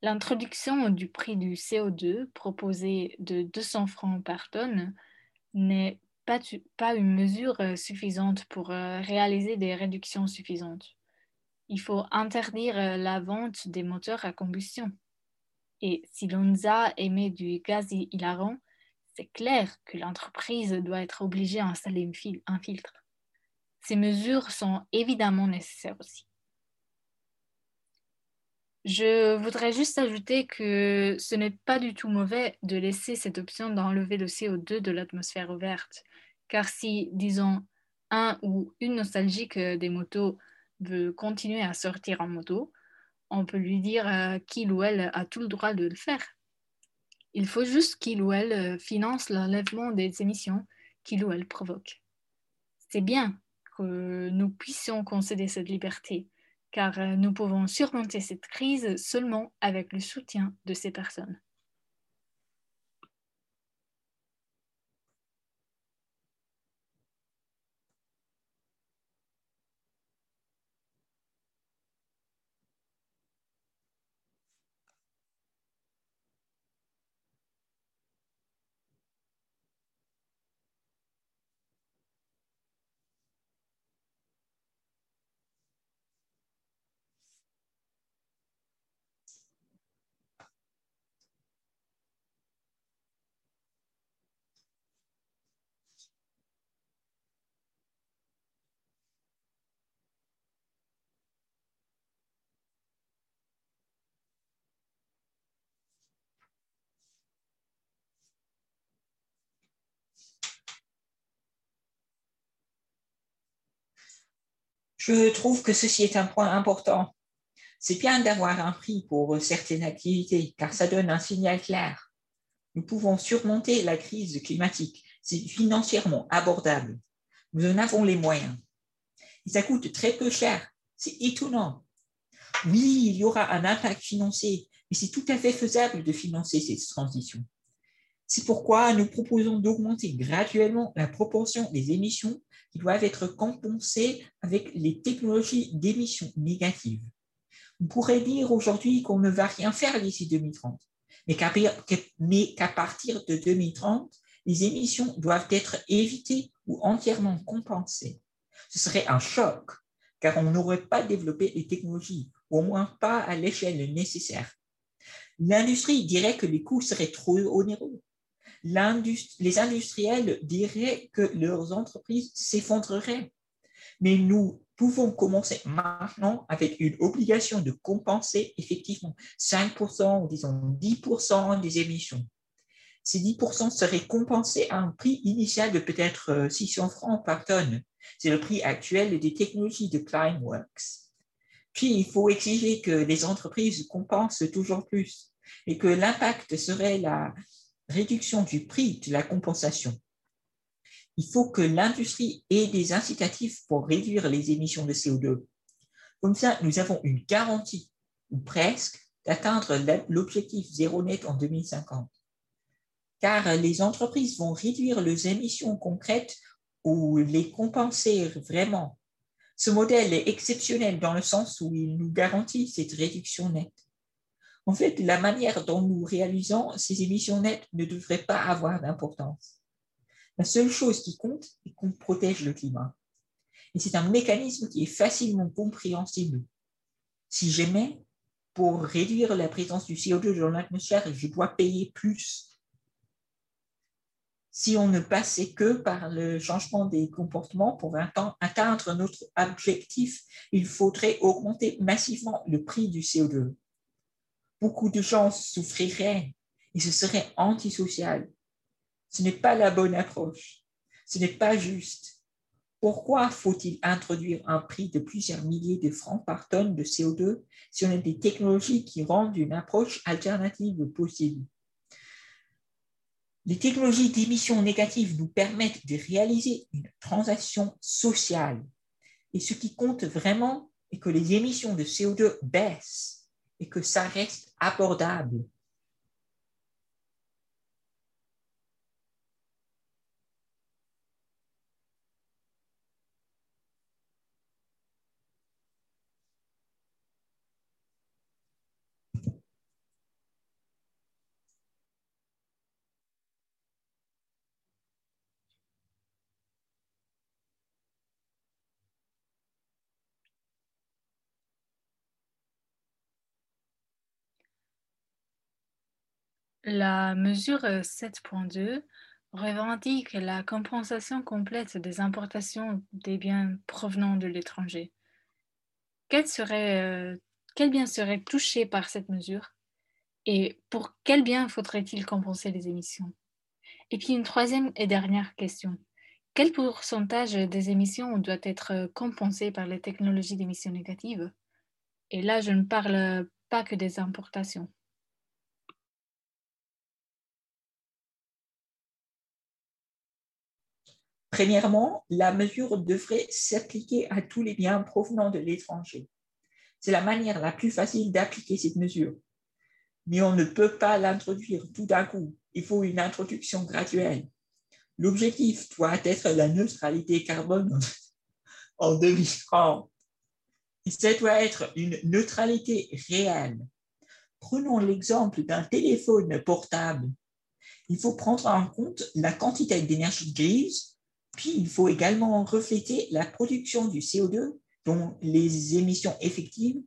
L'introduction du prix du CO2 proposé de 200 francs par tonne n'est pas, une mesure euh, suffisante pour euh, réaliser des réductions suffisantes. Il faut interdire euh, la vente des moteurs à combustion. Et si l'ONSA émet du gaz hilarant, c'est clair que l'entreprise doit être obligée à installer un filtre. Ces mesures sont évidemment nécessaires aussi. Je voudrais juste ajouter que ce n'est pas du tout mauvais de laisser cette option d'enlever le CO2 de l'atmosphère ouverte. Car si, disons, un ou une nostalgique des motos veut continuer à sortir en moto, on peut lui dire euh, qu'il ou elle a tout le droit de le faire. Il faut juste qu'il ou elle euh, finance l'enlèvement des émissions qu'il ou elle provoque. C'est bien que nous puissions concéder cette liberté car euh, nous pouvons surmonter cette crise seulement avec le soutien de ces personnes. Je trouve que ceci est un point important. C'est bien d'avoir un prix pour certaines activités, car ça donne un signal clair. Nous pouvons surmonter la crise climatique. C'est financièrement abordable. Nous en avons les moyens. Et ça coûte très peu cher. C'est étonnant. Oui, il y aura un impact financier, mais c'est tout à fait faisable de financer cette transition. C'est pourquoi nous proposons d'augmenter graduellement la proportion des émissions qui doivent être compensées avec les technologies d'émissions négatives. On pourrait dire aujourd'hui qu'on ne va rien faire d'ici 2030, mais qu'à partir de 2030, les émissions doivent être évitées ou entièrement compensées. Ce serait un choc, car on n'aurait pas développé les technologies, au moins pas à l'échelle nécessaire. L'industrie dirait que les coûts seraient trop onéreux. Les industriels diraient que leurs entreprises s'effondreraient. Mais nous pouvons commencer maintenant avec une obligation de compenser effectivement 5% ou disons 10% des émissions ces 10% seraient compensés à un prix initial de peut-être 600 euh, francs par tonne. C'est le prix actuel des technologies de Climeworks. Puis, il faut exiger que les entreprises compensent toujours plus et que l'impact serait la réduction du prix de la compensation. Il faut que l'industrie ait des incitatifs pour réduire les émissions de CO2. Comme ça, nous avons une garantie, ou presque, d'atteindre l'objectif zéro net en 2050 car les entreprises vont réduire leurs émissions concrètes ou les compenser vraiment. Ce modèle est exceptionnel dans le sens où il nous garantit cette réduction nette. En fait, la manière dont nous réalisons ces émissions nettes ne devrait pas avoir d'importance. La seule chose qui compte est qu'on protège le climat. Et c'est un mécanisme qui est facilement compréhensible. Si j'aimais, pour réduire la présence du CO2 dans l'atmosphère, je dois payer plus si on ne passait que par le changement des comportements pour atteindre notre objectif, il faudrait augmenter massivement le prix du CO2. Beaucoup de gens souffriraient et ce serait antisocial. Ce n'est pas la bonne approche. Ce n'est pas juste. Pourquoi faut-il introduire un prix de plusieurs milliers de francs par tonne de CO2 si on a des technologies qui rendent une approche alternative possible? Les technologies d'émissions négatives nous permettent de réaliser une transaction sociale. Et ce qui compte vraiment est que les émissions de CO2 baissent et que ça reste abordable La mesure 7.2 revendique la compensation complète des importations des biens provenant de l'étranger. Quels biens seraient touchés par cette mesure et pour quels biens faudrait-il compenser les émissions? Et puis une troisième et dernière question. Quel pourcentage des émissions doit être compensé par les technologies d'émissions négatives? Et là, je ne parle pas que des importations. Premièrement, la mesure devrait s'appliquer à tous les biens provenant de l'étranger. C'est la manière la plus facile d'appliquer cette mesure. Mais on ne peut pas l'introduire tout d'un coup. Il faut une introduction graduelle. L'objectif doit être la neutralité carbone <laughs> en 2030. Et ça doit être une neutralité réelle. Prenons l'exemple d'un téléphone portable. Il faut prendre en compte la quantité d'énergie grise puis, il faut également refléter la production du CO2, dont les émissions effectives,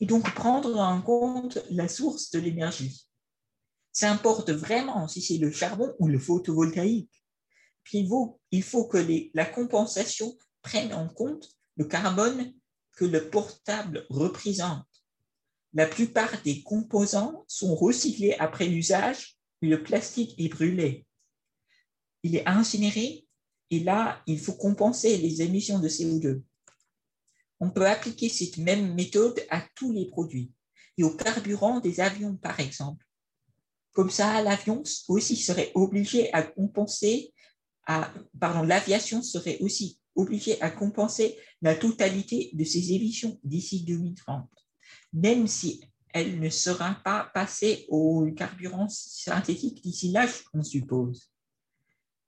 et donc prendre en compte la source de l'énergie. Ça importe vraiment si c'est le charbon ou le photovoltaïque. Puis, il faut, que la compensation prenne en compte le carbone que le portable représente. La plupart des composants sont recyclés après l'usage, le plastique est brûlé. Il est incinéré et là, il faut compenser les émissions de CO2. On peut appliquer cette même méthode à tous les produits et au carburant des avions, par exemple. Comme ça, l'avion aussi serait obligé à compenser, pardon, l'aviation serait aussi obligé à compenser la totalité de ses émissions d'ici 2030, même si elle ne sera pas passée au carburant synthétique d'ici là, on suppose.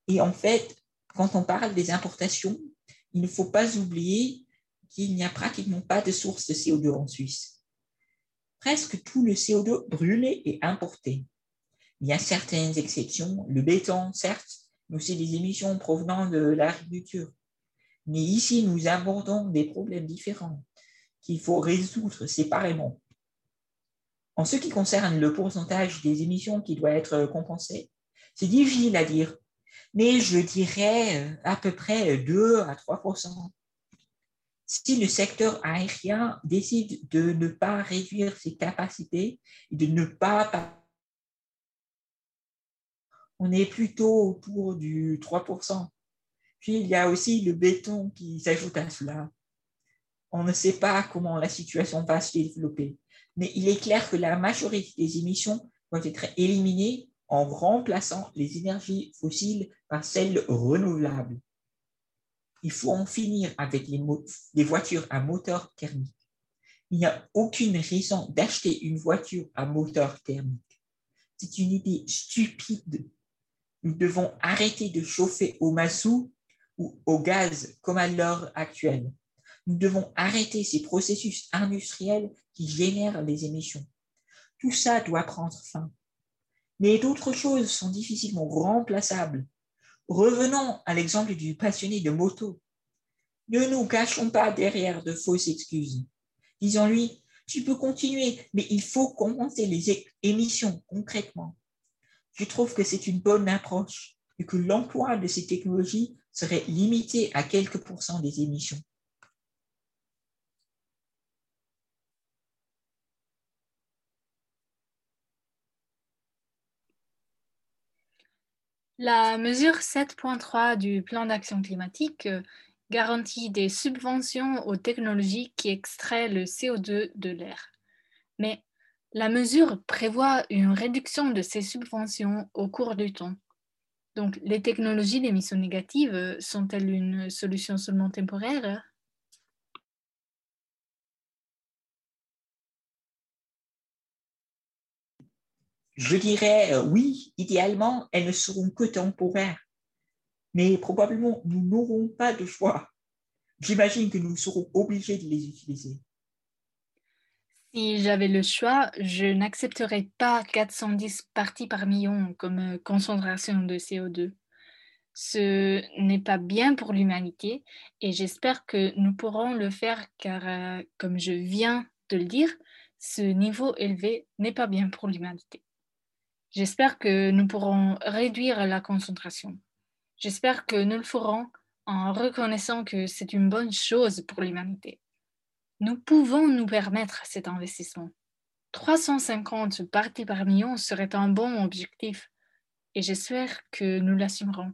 Et en fait, quand on parle des importations, il ne faut pas oublier qu'il n'y a pratiquement pas de source de CO2 en Suisse. Presque tout le CO2 brûlé est importé. Il y a certaines exceptions, le béton, certes, mais aussi des émissions provenant de l'agriculture. Mais ici, nous abordons des problèmes différents qu'il faut résoudre séparément. En ce qui concerne le pourcentage des émissions qui doit être compensé, c'est difficile à dire, mais je dirais à peu près 2 à 3% Si le secteur aérien décide de ne pas réduire ses capacités et de ne pas on est plutôt autour du 3%. Puis il y a aussi le béton qui s'ajoute à cela. On ne sait pas comment la situation va se développer mais il est clair que la majorité des émissions vont être éliminées en remplaçant les énergies fossiles par celles renouvelables. Il faut en finir avec les, voitures à moteur thermique. Il n'y a aucune raison d'acheter une voiture à moteur thermique. C'est une idée stupide. Nous devons arrêter de chauffer au massou ou au gaz comme à l'heure actuelle. Nous devons arrêter ces processus industriels qui génèrent les émissions. Tout ça doit prendre fin. Mais d'autres choses sont difficilement remplaçables. Revenons à l'exemple du passionné de moto. Ne nous cachons pas derrière de fausses excuses. Disons-lui, tu peux continuer, mais il faut commencer les émissions concrètement. Je trouve que c'est une bonne approche et que l'emploi de ces technologies serait limité à quelques pourcents des émissions. La mesure 7.3 du plan d'action climatique euh, garantit des subventions aux technologies qui extraient le CO2 de l'air. Mais la mesure prévoit une réduction de ces subventions au cours du temps. Donc, les technologies d'émissions négatives euh, sont-elles une solution seulement temporaire? Je dirais euh, oui, idéalement, elles ne seront que temporaires, mais probablement nous n'aurons pas de choix. J'imagine que nous serons obligés de les utiliser. Si j'avais le choix, je n'accepterais pas 410 parties par million comme euh, concentration de CO2. Ce n'est pas bien pour l'humanité et j'espère que nous pourrons le faire car, euh, comme je viens de le dire, ce niveau élevé n'est pas bien pour l'humanité. J'espère que nous pourrons réduire la concentration. J'espère que nous le ferons en reconnaissant que c'est une bonne chose pour l'humanité. Nous pouvons nous permettre cet investissement. 350 parties par million serait un bon objectif et j'espère que nous l'assumerons.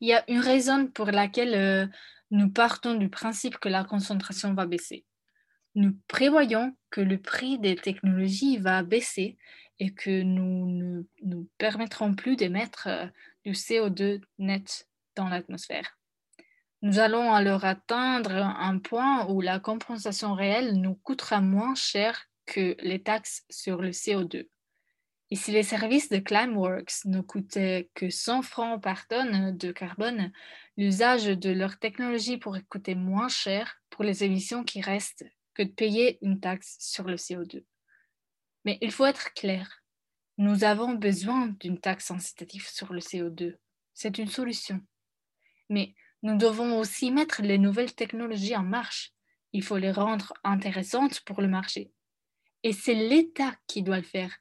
Il y a une raison pour laquelle euh, nous partons du principe que la concentration va baisser. Nous prévoyons que le prix des technologies va baisser et que nous ne nous permettrons plus d'émettre euh, du CO2 net dans l'atmosphère. Nous allons alors atteindre un point où la compensation réelle nous coûtera moins cher que les taxes sur le CO2. Et si les services de Climeworks ne coûtaient que 100 francs par tonne de carbone, l'usage de leur technologie pourrait coûter moins cher pour les émissions qui restent que de payer une taxe sur le CO2. Mais il faut être clair. Nous avons besoin d'une taxe incitative sur le CO2. C'est une solution. Mais nous devons aussi mettre les nouvelles technologies en marche. Il faut les rendre intéressantes pour le marché. Et c'est l'État qui doit le faire,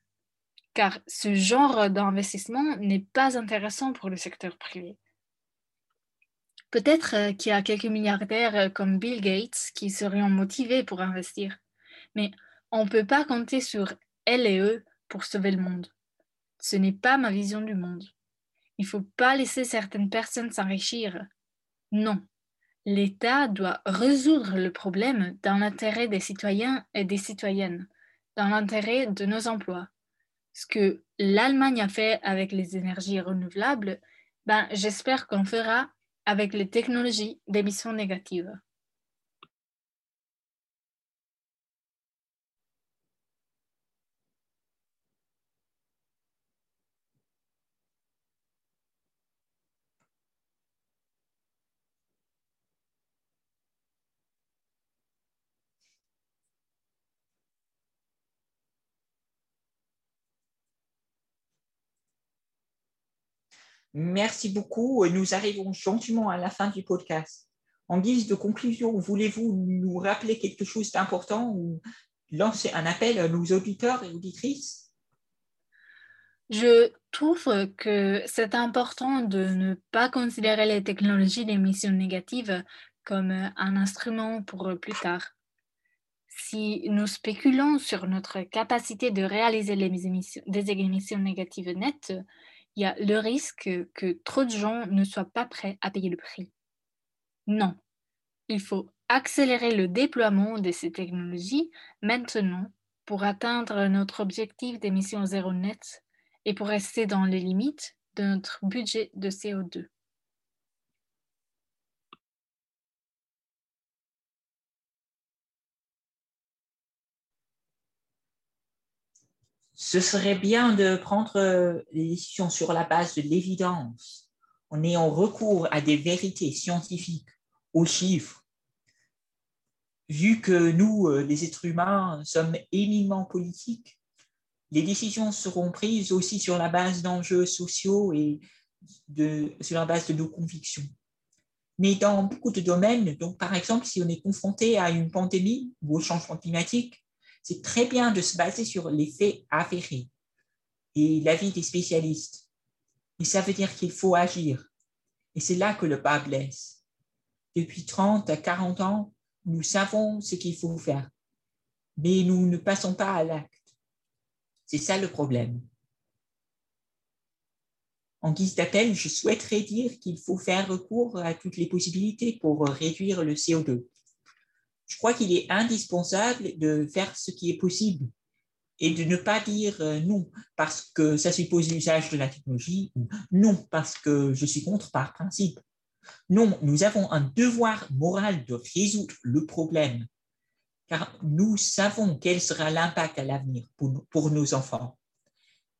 car ce genre d'investissement n'est pas intéressant pour le secteur privé. Peut-être euh, qu'il y a quelques milliardaires euh, comme Bill Gates qui seraient motivés pour investir, mais on ne peut pas compter sur elle et eux pour sauver le monde. Ce n'est pas ma vision du monde. Il ne faut pas laisser certaines personnes s'enrichir. Non. L'État doit résoudre le problème dans l'intérêt des citoyens et des citoyennes, dans l'intérêt de nos emplois. Ce que l'Allemagne a fait avec les énergies renouvelables, ben, j'espère qu'on fera avec les technologies d'émissions négatives. Merci beaucoup. Nous arrivons gentiment à la fin du podcast. En guise de conclusion, voulez-vous nous rappeler quelque chose d'important ou lancer un appel à nos auditeurs et auditrices? Je trouve que c'est important de ne pas considérer les technologies d'émissions négatives comme un instrument pour plus tard. Si nous spéculons sur notre capacité de réaliser des émissions négatives nettes, il y a le risque que trop de gens ne soient pas prêts à payer le prix. Non, il faut accélérer le déploiement de ces technologies maintenant pour atteindre notre objectif d'émissions zéro net et pour rester dans les limites de notre budget de CO2. Ce serait bien de prendre euh, les décisions sur la base de l'évidence, en ayant recours à des vérités scientifiques, aux chiffres. Vu que nous, euh, les êtres humains, sommes éminemment politiques, les décisions seront prises aussi sur la base d'enjeux sociaux et sur la base de nos convictions. Mais dans beaucoup de domaines, donc par exemple, si on est confronté à une pandémie ou au changement climatique, c'est très bien de se baser sur les faits avérés et l'avis des spécialistes. Mais ça veut dire qu'il faut agir. Et c'est là que le bas blesse. Depuis 30 à 40 ans, nous savons ce qu'il faut faire, mais nous ne passons pas à l'acte. C'est ça le problème. En guise d'appel, je souhaiterais dire qu'il faut faire recours à toutes les possibilités pour réduire le CO2 je crois qu'il est indispensable de faire ce qui est possible et de ne pas dire euh, non parce que ça suppose l'usage de la technologie ou non parce que je suis contre par principe. Non, nous avons un devoir moral de résoudre le problème car nous savons quel sera l'impact à l'avenir pour, pour nos enfants.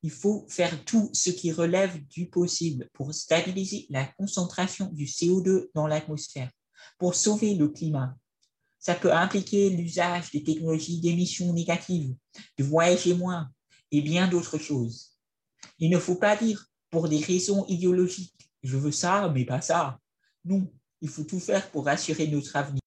Il faut faire tout ce qui relève du possible pour stabiliser la concentration du CO2 dans l'atmosphère, pour sauver le climat, ça peut impliquer l'usage des technologies d'émissions négatives, de voyager moins et bien d'autres choses. Il ne faut pas dire pour des raisons idéologiques, je veux ça, mais pas ça. Non, il faut tout faire pour assurer notre avenir.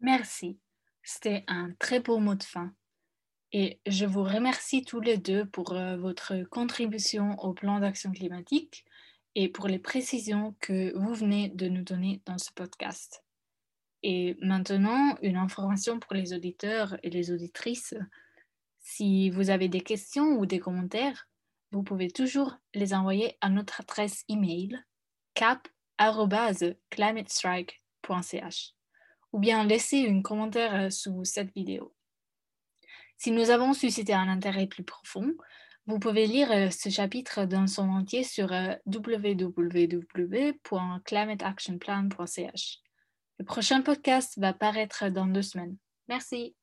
Merci. C'était un très beau mot de fin. Et je vous remercie tous les deux pour euh, votre contribution au plan d'action climatique et pour les précisions que vous venez de nous donner dans ce podcast. Et maintenant, une information pour les auditeurs et les auditrices. Si vous avez des questions ou des commentaires, vous pouvez toujours les envoyer à notre adresse email cap.climatestrike.ch ou bien laisser un commentaire euh, sous cette vidéo. Si nous avons suscité un intérêt plus profond, vous pouvez lire euh, ce chapitre dans son entier sur euh, www.climateactionplan.ch. Le prochain podcast va paraître dans deux semaines. Merci.